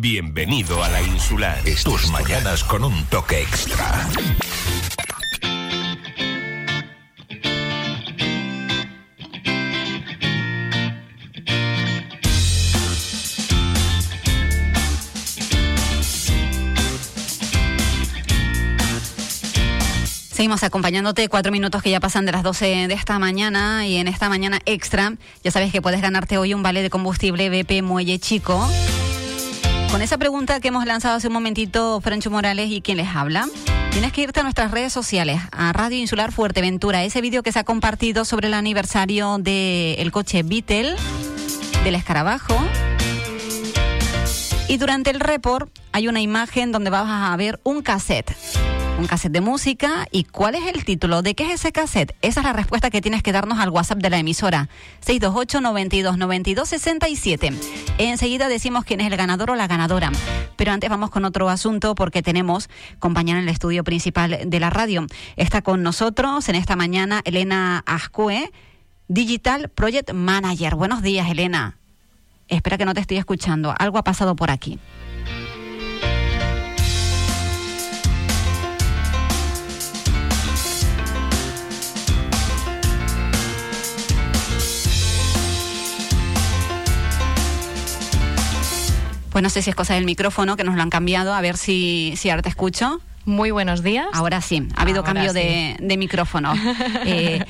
Bienvenido a la insular. Tus mañanas con un toque extra. Seguimos acompañándote cuatro minutos que ya pasan de las 12 de esta mañana y en esta mañana extra ya sabes que puedes ganarte hoy un vale de combustible BP Muelle Chico. Con esa pregunta que hemos lanzado hace un momentito Francho Morales y quien les habla, tienes que irte a nuestras redes sociales, a Radio Insular Fuerteventura, ese vídeo que se ha compartido sobre el aniversario del coche Beetle, del escarabajo. Y durante el report hay una imagen donde vas a ver un cassette un cassette de música. ¿Y cuál es el título? ¿De qué es ese cassette? Esa es la respuesta que tienes que darnos al WhatsApp de la emisora. 628 92 92 67. Enseguida decimos quién es el ganador o la ganadora. Pero antes vamos con otro asunto porque tenemos compañera en el estudio principal de la radio. Está con nosotros en esta mañana Elena Ascue, Digital Project Manager. Buenos días, Elena. Espera que no te estoy escuchando. Algo ha pasado por aquí. Pues no sé si es cosa del micrófono que nos lo han cambiado, a ver si, si ahora te escucho. Muy buenos días. Ahora sí, ha habido cambio de, micrófono. Eh,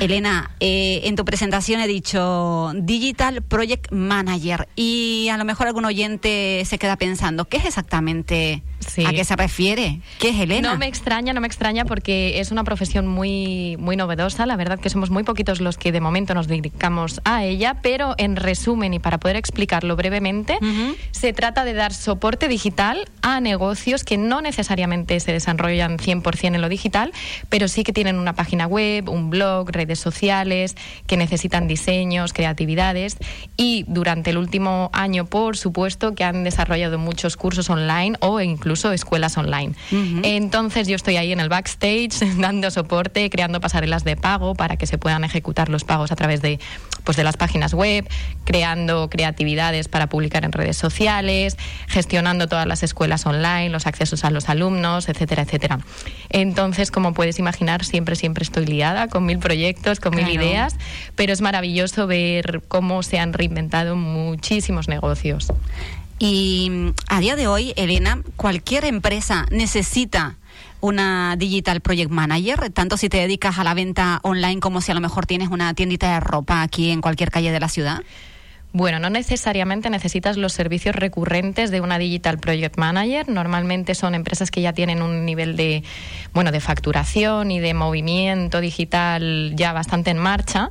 Elena, eh, en tu presentación he dicho Digital Project Manager y a lo mejor algún oyente se queda pensando, ¿qué es exactamente? ¿A qué se refiere? ¿Qué es Elena? No me extraña, no me extraña porque es una profesión muy, muy novedosa. La verdad que somos muy poquitos los que de momento nos dedicamos a ella, pero en resumen y para poder explicarlo brevemente, se trata de dar soporte digital a negocios que no necesariamente se desarrollan 100% en lo digital, pero sí que tienen una página web, un blog, redes sociales, que necesitan diseños, creatividades y durante el último año, por supuesto, que han desarrollado muchos cursos online o incluso incluso escuelas online. Entonces yo estoy ahí en el backstage dando soporte, creando pasarelas de pago para que se puedan ejecutar los pagos a través de, pues, de las páginas web, creando creatividades para publicar en redes sociales, gestionando todas las escuelas online, los accesos a los alumnos, etcétera, etcétera. Entonces, como puedes imaginar, siempre, siempre estoy liada con mil proyectos, con mil ideas, pero es maravilloso ver cómo se han reinventado muchísimos negocios. Y mm, a día de hoy, Elena, cualquier empresa necesita una Digital Project Manager, tanto si te dedicas a la venta online como si a lo mejor tienes una tiendita de ropa aquí en cualquier calle de la ciudad. Bueno, no necesariamente necesitas los servicios recurrentes de una Digital Project Manager. Normalmente son empresas que ya tienen un nivel de, bueno, de facturación y de movimiento digital ya bastante en marcha,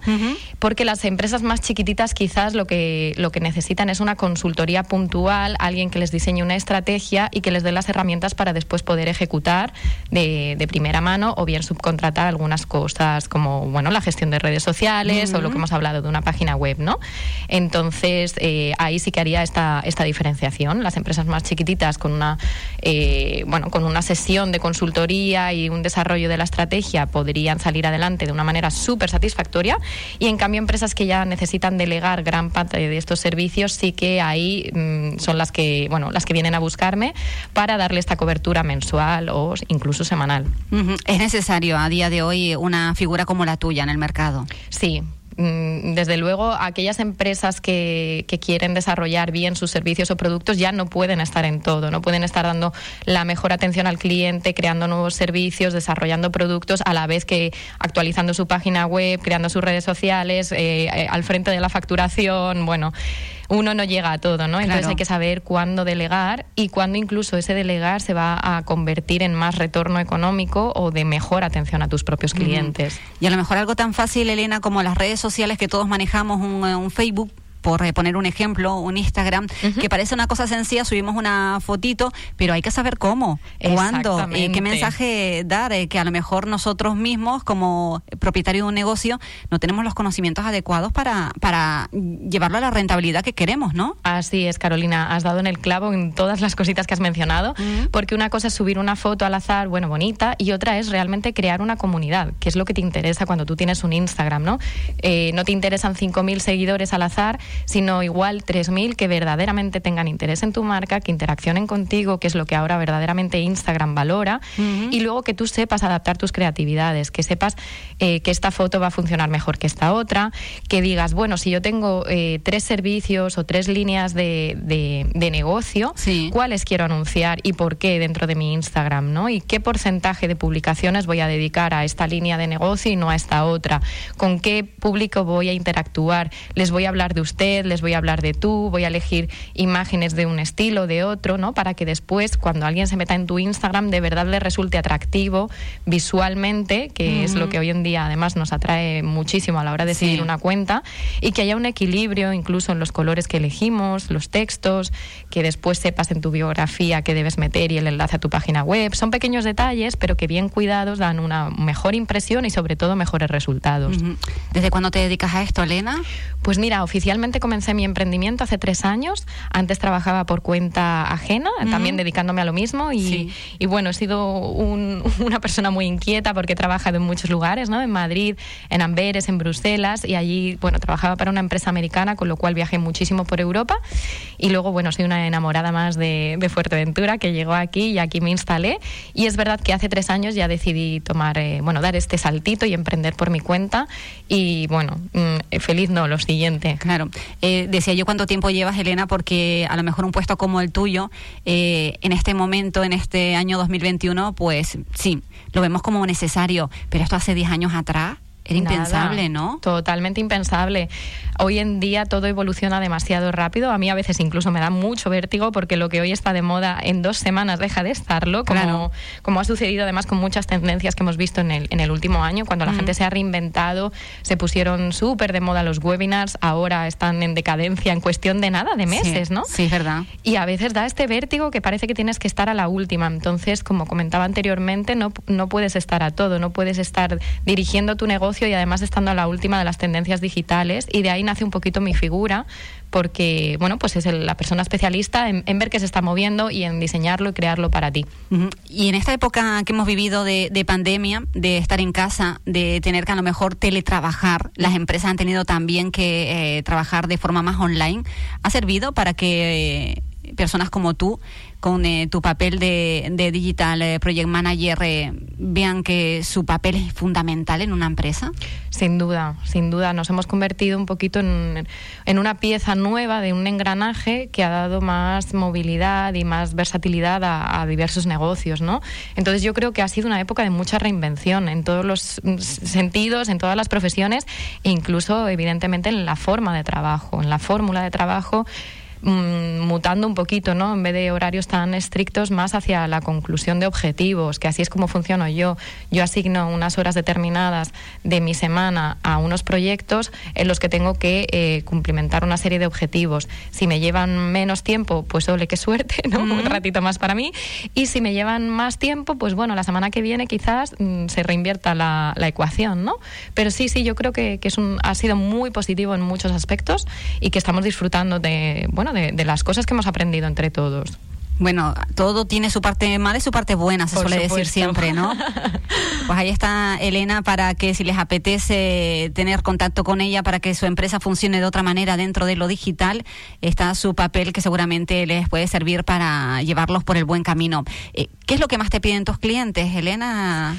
porque las empresas más chiquititas quizás lo que, lo que necesitan es una consultoría puntual, alguien que les diseñe una estrategia y que les dé las herramientas para después poder ejecutar de, de primera mano o bien subcontratar algunas cosas como, bueno, la gestión de redes sociales o lo que hemos hablado de una página web, ¿no? Entonces, entonces, eh, ahí sí que haría esta, esta diferenciación. Las empresas más chiquititas con una, eh, bueno, con una sesión de consultoría y un desarrollo de la estrategia podrían salir adelante de una manera súper satisfactoria y en cambio empresas que ya necesitan delegar gran parte de estos servicios sí que ahí mm, son las que, bueno, las que vienen a buscarme para darle esta cobertura mensual o incluso semanal. Es necesario a día de hoy una figura como la tuya en el mercado. Sí, desde luego, aquellas empresas que, que, quieren desarrollar bien sus servicios o productos ya no pueden estar en todo, no pueden estar dando la mejor atención al cliente, creando nuevos servicios, desarrollando productos, a la vez que actualizando su página web, creando sus redes sociales, eh, eh, al frente de la facturación. Bueno, uno no llega a todo, ¿no? Entonces hay que saber cuándo delegar y cuándo incluso ese delegar se va a convertir en más retorno económico o de mejor atención a tus propios clientes. Y a lo mejor algo tan fácil, Elena, como las redes sociales que todos manejamos, un, un Facebook por eh, poner un ejemplo, un Instagram, que parece una cosa sencilla, subimos una fotito, pero hay que saber cómo, cuándo, eh, qué mensaje dar, eh, que a lo mejor nosotros mismos, como propietarios de un negocio, no tenemos los conocimientos adecuados para, para llevarlo a la rentabilidad que queremos, ¿no? Así es, Carolina, has dado en el clavo en todas las cositas que has mencionado, porque una cosa es subir una foto al azar, bueno, bonita, y otra es realmente crear una comunidad, que es lo que te interesa cuando tú tienes un Instagram, ¿no? no te interesan 5.000 seguidores al azar, sino igual 3.000 que verdaderamente tengan interés en tu marca, que interaccionen contigo, que es lo que ahora verdaderamente Instagram valora, y luego que tú sepas adaptar tus creatividades, que sepas eh, que esta foto va a funcionar mejor que esta otra, que digas, bueno, si yo tengo eh, tres servicios o tres líneas de, de, negocio, ¿cuáles quiero anunciar y por qué dentro de mi Instagram? ¿no? ¿Y qué porcentaje de publicaciones voy a dedicar a esta línea de negocio y no a esta otra? ¿Con qué público voy a interactuar? ¿Les voy a hablar de usted? ¿Les voy a hablar de tú? ¿Voy a elegir imágenes de un estilo, de otro? ¿no? Para que después, cuando alguien se meta en tu Instagram, de verdad le resulte atractivo visualmente, que es lo que hoy en día además nos atrae muchísimo a la hora de seguir una cuenta, y que haya un equilibrio incluso en los colores que elegimos, los textos, que después sepas en tu biografía qué debes meter y el enlace a tu página web. Son pequeños detalles, pero que bien cuidados dan una mejor impresión y sobre todo mejores resultados. ¿Desde cuándo te dedicas a esto, Elena? Pues mira, oficialmente comencé mi emprendimiento hace tres años. Antes trabajaba por cuenta ajena, también dedicándome a lo mismo. Y, y bueno, he sido una persona muy inquieta porque he trabajado en muchos lugares, ¿no? En Madrid, en Amberes, en Bruselas. Y allí, bueno, trabajaba para una empresa americana, con lo cual viajé muchísimo por Europa. Y luego, bueno, soy una enamorada más de, de Fuerteventura, que llegó aquí y aquí me instalé. Y es verdad que hace tres años ya decidí tomar, eh, bueno, dar este saltito y emprender por mi cuenta. Y bueno, mm, feliz no, lo siguiente. Claro. Eh, decía yo cuánto tiempo llevas, Elena, porque a lo mejor un puesto como el tuyo, eh, en este momento, en este año 2021, pues sí, lo vemos como necesario, pero esto hace 10 años atrás era impensable, ¿no? Totalmente impensable. Hoy en día todo evoluciona demasiado rápido. A mí a veces incluso me da mucho vértigo porque lo que hoy está de moda en dos semanas deja de estarlo, como, como ha sucedido además con muchas tendencias que hemos visto en el, en el último año, cuando la mm. gente se ha reinventado, se pusieron súper de moda los webinars, ahora están en decadencia en cuestión de nada, de meses, ¿no? Sí, verdad. Y a veces da este vértigo que parece que tienes que estar a la última. Entonces, como comentaba anteriormente, no, no puedes estar a todo, no puedes estar dirigiendo tu negocio y además estando a la última de las tendencias digitales y de ahí nace un poquito mi figura porque bueno pues es la persona especialista en, ver qué se está moviendo y en diseñarlo y crearlo para ti. Y en esta época que hemos vivido de, pandemia, de estar en casa, de tener que a lo mejor teletrabajar, las empresas han tenido también que eh, trabajar de forma más online, ¿ha servido para que eh, personas como tú con eh, tu papel de, Digital eh, Project Manager eh, vean que su papel es fundamental en una empresa? Sin duda, sin duda. Nos hemos convertido un poquito en, una pieza nueva de un engranaje que ha dado más movilidad y más versatilidad a, diversos negocios, ¿no? Entonces yo creo que ha sido una época de mucha reinvención en todos los sentidos, en todas las profesiones e incluso, evidentemente, en la forma de trabajo, en la fórmula de trabajo mutando un poquito, ¿no? En vez de horarios tan estrictos, más hacia la conclusión de objetivos, que así es como funciono yo. Yo asigno unas horas determinadas de mi semana a unos proyectos en los que tengo que eh, cumplimentar una serie de objetivos. Si me llevan menos tiempo, pues ole, qué suerte, ¿no? Un ratito más para mí. Y si me llevan más tiempo, pues bueno, la semana que viene quizás mm, se reinvierta la, la, ecuación, ¿no? Pero sí, sí, yo creo que, que es un, ha sido muy positivo en muchos aspectos y que estamos disfrutando de, bueno, de, las cosas que hemos aprendido entre todos. Bueno, todo tiene su parte mala y su parte buena, se suele decir siempre, ¿no? Pues ahí está Elena para que si les apetece tener contacto con ella para que su empresa funcione de otra manera dentro de lo digital, está su papel que seguramente les puede servir para llevarlos por el buen camino. Eh, ¿Qué es lo que más te piden tus clientes, Elena?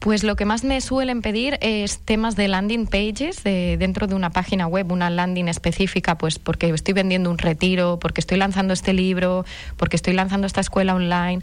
Pues lo que más me suelen pedir es temas de landing pages de, dentro de una página web, una landing específica, pues porque estoy vendiendo un retiro, porque estoy lanzando este libro, porque estoy lanzando esta escuela online.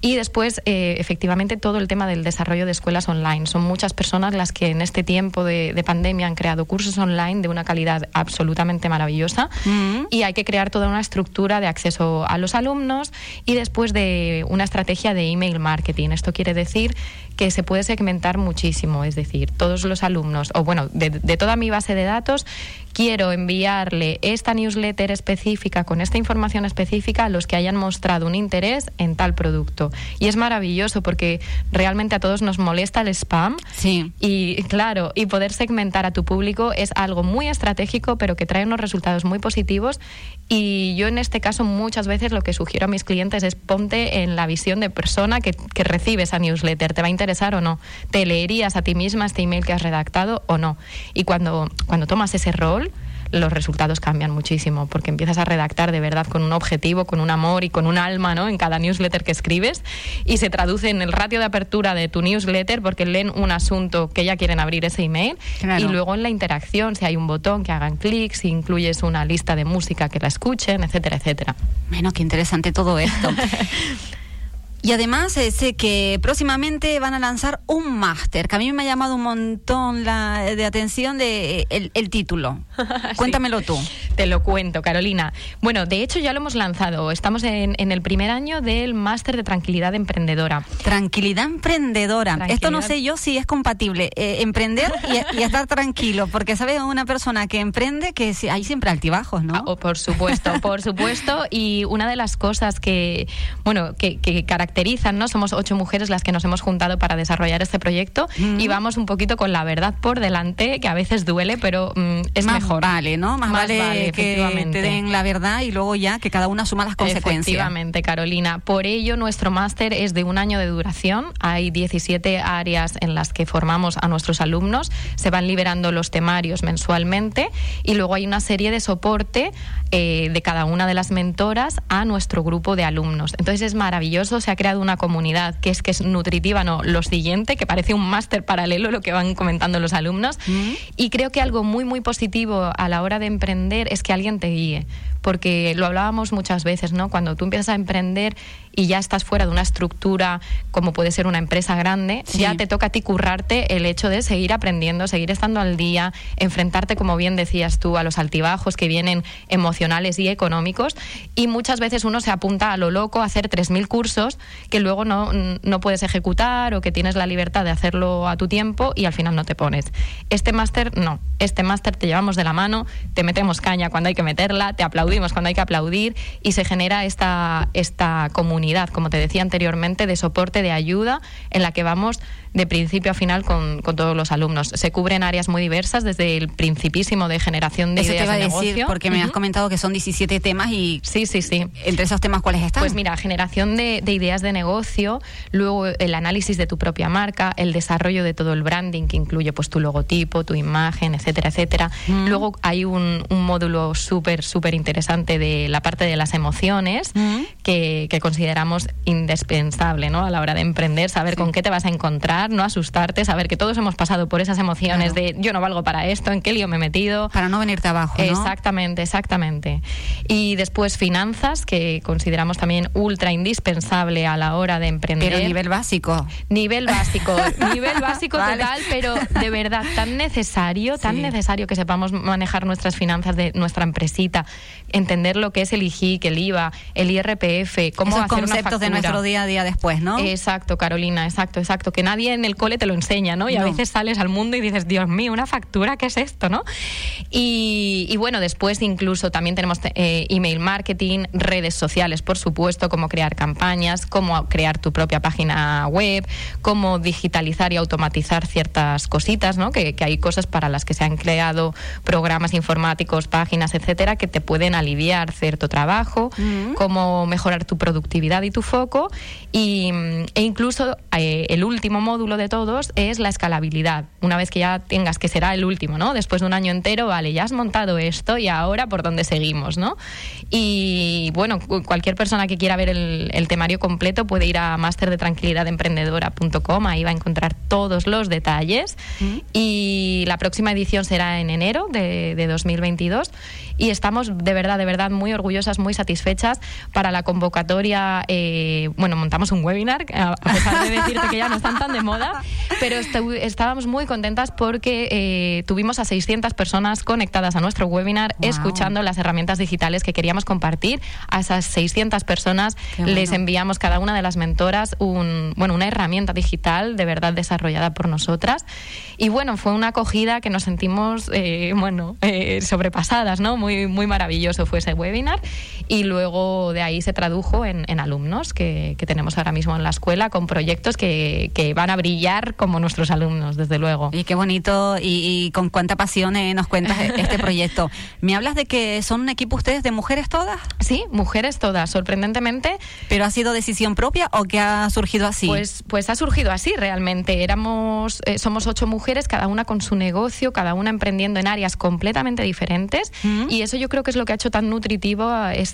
Y después, eh, efectivamente, todo el tema del desarrollo de escuelas online. Son muchas personas las que en este tiempo de, pandemia han creado cursos online de una calidad absolutamente maravillosa mm. y hay que crear toda una estructura de acceso a los alumnos y después de una estrategia de email marketing. Esto quiere decir que se puede segmentar muchísimo, es decir, todos los alumnos, o bueno, de, de toda mi base de datos, quiero enviarle esta newsletter específica con esta información específica a los que hayan mostrado un interés en tal producto. Y es maravilloso porque realmente a todos nos molesta el spam. Sí. Y claro, y poder segmentar a tu público es algo muy estratégico, pero que trae unos resultados muy positivos. Y yo en este caso muchas veces lo que sugiero a mis clientes es ponte en la visión de persona que, que recibe esa newsletter. ¿Te va a interesar o no? ¿Te leerías a ti misma este email que has redactado o no? Y cuando, cuando tomas ese rol, los resultados cambian muchísimo, porque empiezas a redactar de verdad con un objetivo, con un amor y con un alma ¿no? en cada newsletter que escribes y se traduce en el ratio de apertura de tu newsletter porque leen un asunto que ya quieren abrir ese email y luego en la interacción, si hay un botón que hagan clic, si incluyes una lista de música que la escuchen, etcétera, etcétera. Bueno, qué interesante todo esto. Y además sé que próximamente van a lanzar un máster, que a mí me ha llamado un montón la de atención de el, título. Cuéntamelo tú. Te lo cuento, Carolina. Bueno, de hecho ya lo hemos lanzado. Estamos en, el primer año del máster de tranquilidad emprendedora. Tranquilidad emprendedora. Esto no sé yo si es compatible eh, emprender y, estar tranquilo, porque sabes una persona que emprende que hay siempre altibajos, ¿no? Ah, por supuesto, por supuesto. Y una de las cosas que, bueno, que, que caracterizan, ¿no? Somos ocho mujeres las que nos hemos juntado para desarrollar este proyecto y vamos un poquito con la verdad por delante, que a veces duele, pero mm, es mejor. Vale, ¿no? Más, vale, que te den la verdad y luego ya que cada una suma las consecuencias. Efectivamente, Carolina. Por ello, nuestro máster es de un año de duración. Hay 17 áreas en las que formamos a nuestros alumnos. Se van liberando los temarios mensualmente y luego hay una serie de soporte eh, de cada una de las mentoras a nuestro grupo de alumnos. Entonces es maravilloso, se ha creado una comunidad que es que es nutritiva, no, lo siguiente, que parece un máster paralelo lo que van comentando los alumnos. Mm. Y creo que algo muy, muy positivo a la hora de emprender es que alguien te guíe porque lo hablábamos muchas veces, ¿no? Cuando tú empiezas a emprender y ya estás fuera de una estructura como puede ser una empresa grande, ya te toca a ti currarte el hecho de seguir aprendiendo, seguir estando al día, enfrentarte, como bien decías tú, a los altibajos que vienen emocionales y económicos. Y muchas veces uno se apunta a lo loco a hacer 3.000 cursos que luego no, no puedes ejecutar o que tienes la libertad de hacerlo a tu tiempo y al final no te pones. Este máster, no. Este máster te llevamos de la mano, te metemos caña cuando hay que meterla, te aplaudimos cuando hay que aplaudir y se genera esta, esta comunidad, como te decía anteriormente, de soporte, de ayuda, en la que vamos de principio a final con, todos los alumnos. Se cubren áreas muy diversas, desde el principísimo de generación de Eso ideas te iba de a decir, porque me has comentado que son 17 temas y... Sí, sí, sí. Entre esos temas, ¿cuáles están? Pues mira, generación de, ideas de negocio, luego el análisis de tu propia marca, el desarrollo de todo el branding, que incluye pues tu logotipo, tu imagen, etcétera, etcétera. Luego hay un, módulo súper, súper interesante de la parte de las emociones, que, que, consideramos indispensable ¿no? a la hora de emprender, saber con qué te vas a encontrar no asustarte, saber que todos hemos pasado por esas emociones de yo no valgo para esto, en qué lío me he metido. Para no venirte abajo. ¿no? Exactamente, exactamente. Y después finanzas, que consideramos también ultra indispensable a la hora de emprender. Pero nivel básico. Nivel básico, nivel básico total, pero de verdad tan necesario, tan necesario que sepamos manejar nuestras finanzas de nuestra empresita, entender lo que es el IGIC, el IVA, el IRPF, cómo Esos hacer conceptos de nuestro día a día después, ¿no? Exacto, Carolina, exacto, exacto. Que nadie en el cole te lo enseña, ¿no? Y a veces sales al mundo y dices, Dios mío, una factura, ¿qué es esto, no? Y, bueno, después incluso también tenemos eh, email marketing, redes sociales, por supuesto, cómo crear campañas, cómo crear tu propia página web, cómo digitalizar y automatizar ciertas cositas, ¿no? Que, hay cosas para las que se han creado programas informáticos, páginas, etcétera, que te pueden aliviar cierto trabajo, mm. cómo mejorar tu productividad y tu foco, y, e incluso eh, el último módulo de todos es la escalabilidad. Una vez que ya tengas, que será el último, ¿no? Después de un año entero, vale, ya has montado esto y ahora por dónde seguimos, ¿no? Y bueno, cualquier persona que quiera ver el, temario completo puede ir a masterdetranquilidademprendedora.com, ahí va a encontrar todos los detalles. Mm. Y la próxima edición será en enero de, de 2022 y estamos de verdad, de verdad muy orgullosas, muy satisfechas para la convocatoria. Eh, bueno, montamos un webinar, a pesar de decirte que ya no están tan de moda, pero estábamos muy contentas porque eh, tuvimos a 600 personas conectadas a nuestro webinar escuchando las herramientas digitales que queríamos compartir. A esas 600 personas les enviamos cada una de las mentoras un, bueno, una herramienta digital de verdad desarrollada por nosotras. Y bueno, fue una acogida que nos sentimos, eh, bueno, sobrepasadas, ¿no? muy, maravilloso fue ese webinar y luego de ahí se tradujo en, alumnos que, tenemos ahora mismo en la escuela con proyectos que, van a brillar como nuestros alumnos, desde luego. Y qué bonito y, con cuánta pasión eh, nos cuentas este proyecto. ¿Me hablas de que son un equipo ustedes de mujeres todas? Sí, mujeres todas, sorprendentemente. ¿Pero ha sido decisión propia o que ha surgido así? Pues, pues ha surgido así realmente. Éramos, eh, somos ocho mujeres, cada una con su negocio, cada una emprendiendo en áreas completamente diferentes. Y eso yo creo que es lo que ha hecho tan nutritivo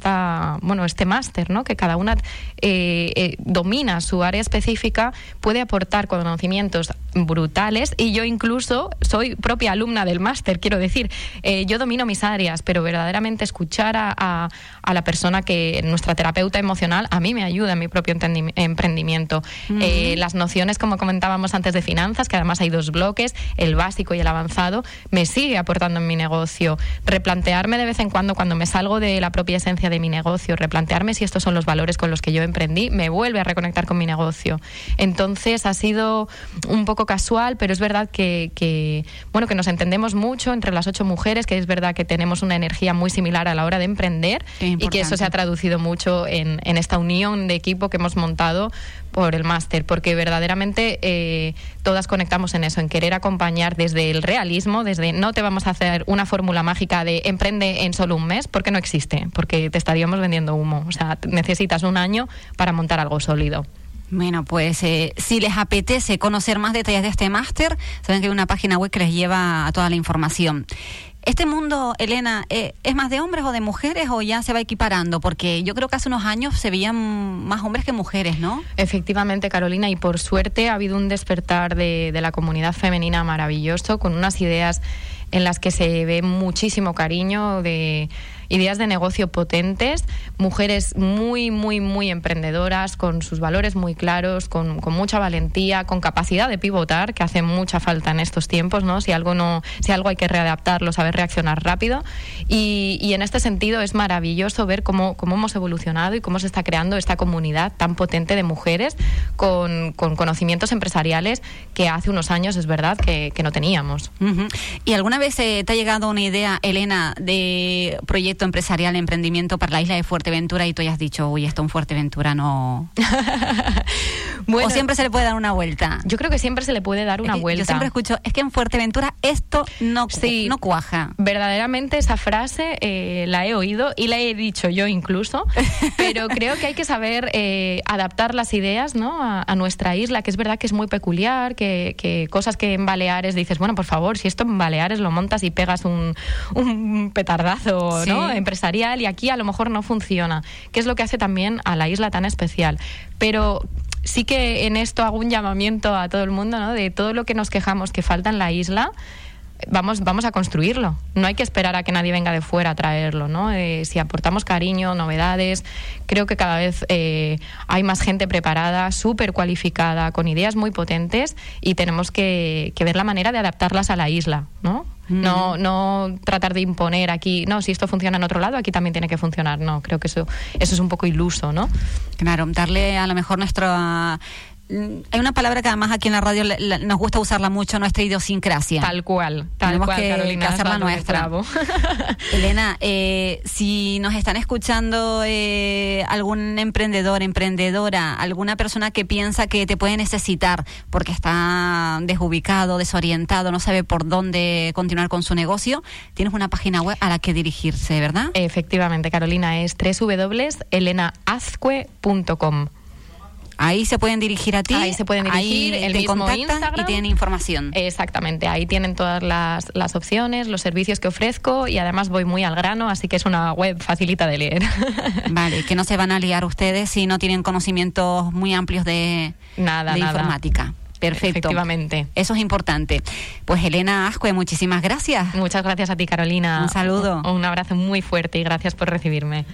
esta, bueno, este máster, ¿no? Que cada una eh, domina su área específica, puede aportar conocimientos brutales y yo incluso soy propia alumna del máster, quiero decir, eh, yo domino mis áreas, pero verdaderamente escuchar a, a, la persona que nuestra terapeuta emocional a mí me ayuda en mi propio emprendimiento. Eh, las nociones, como comentábamos antes, de finanzas, que además hay dos bloques, el básico y el avanzado, me sigue aportando en mi negocio. Replantearme de vez en cuando, cuando me salgo de la propia esencia de mi negocio, replantearme si estos son los valores con los que yo emprendí, me vuelve a reconectar con mi negocio. Entonces ha sido un poco casual, pero es verdad que, bueno, que nos entendemos mucho entre las ocho mujeres, que es verdad que tenemos una energía muy similar a la hora de emprender y que eso se ha traducido mucho en, esta unión de equipo que hemos montado por el máster, porque verdaderamente eh, todas conectamos en eso, en querer acompañar desde el realismo, desde no te vamos a hacer una fórmula mágica de emprende en solo un mes, porque no existe, porque te estaríamos vendiendo humo. O sea, necesitas un año para montar algo sólido. Bueno, pues eh, si les apetece conocer más detalles de este máster, saben que hay una página web que les lleva a toda la información. ¿Este mundo, Elena, eh, es más de hombres o de mujeres o ya se va equiparando? Porque yo creo que hace unos años se veían más hombres que mujeres, ¿no? Efectivamente, Carolina, y por suerte ha habido un despertar de, de la comunidad femenina maravilloso, con unas ideas en las que se ve muchísimo cariño de ideas de negocio potentes, mujeres muy, muy, muy emprendedoras, con sus valores muy claros, con, mucha valentía, con capacidad de pivotar, que hace mucha falta en estos tiempos, ¿no? Si algo no, si algo hay que readaptarlo, saber reaccionar rápido. Y, en este sentido es maravilloso ver cómo, cómo, hemos evolucionado y cómo se está creando esta comunidad tan potente de mujeres con, conocimientos empresariales que hace unos años es verdad que, no teníamos. ¿Y alguna vez eh, te ha llegado una idea, Elena, de proyecto empresarial, emprendimiento para la isla de Fuerteventura y tú ya has dicho, uy, esto en Fuerteventura no... o siempre se le puede dar una vuelta. Yo creo que siempre se le puede dar una vuelta. Yo siempre escucho, es que en Fuerteventura esto no, no cuaja. Verdaderamente esa frase eh, la he oído y la he dicho yo incluso, pero creo que hay que saber eh, adaptar las ideas ¿no? a, nuestra isla, que es verdad que es muy peculiar, que, cosas que en Baleares dices, bueno, por favor, si esto en Baleares lo montas y pegas un, un petardazo, ¿no? empresarial y aquí a lo mejor no funciona, que es lo que hace también a la isla tan especial. Pero sí que en esto hago un llamamiento a todo el mundo, ¿no? De todo lo que nos quejamos que falta en la isla, vamos, vamos a construirlo. No hay que esperar a que nadie venga de fuera a traerlo, ¿no? Eh, si aportamos cariño, novedades, creo que cada vez eh, hay más gente preparada, súper cualificada, con ideas muy potentes y tenemos que, que, ver la manera de adaptarlas a la isla, ¿no? No, no tratar de imponer aquí, no, si esto funciona en otro lado, aquí también tiene que funcionar. No, creo que eso, eso es un poco iluso, ¿no? Claro, darle a lo mejor nuestro Mm, hay una palabra que además aquí en la radio nos gusta usarla mucho, nuestra idiosincrasia. Tal cual, tal Tenemos cual, que, Carolina, hacerla nuestra. Elena, eh, si nos están escuchando eh, algún emprendedor, emprendedora, alguna persona que piensa que te puede necesitar porque está desubicado, desorientado, no sabe por dónde continuar con su negocio, tienes una página web a la que dirigirse, ¿verdad? Efectivamente, Carolina, es www.elenaazcue.com. Ahí se pueden dirigir a ti. Ahí se pueden dirigir, el mismo Instagram. y tienen información. Exactamente, ahí tienen todas las, las, opciones, los servicios que ofrezco y además voy muy al grano, así que es una web facilita de leer. Vale, que no se van a liar ustedes si no tienen conocimientos muy amplios de, nada, de informática. Perfecto. Efectivamente. Eso es importante. Pues Elena Ascue, muchísimas gracias. Muchas gracias a ti, Carolina. Un saludo. un abrazo muy fuerte y gracias por recibirme.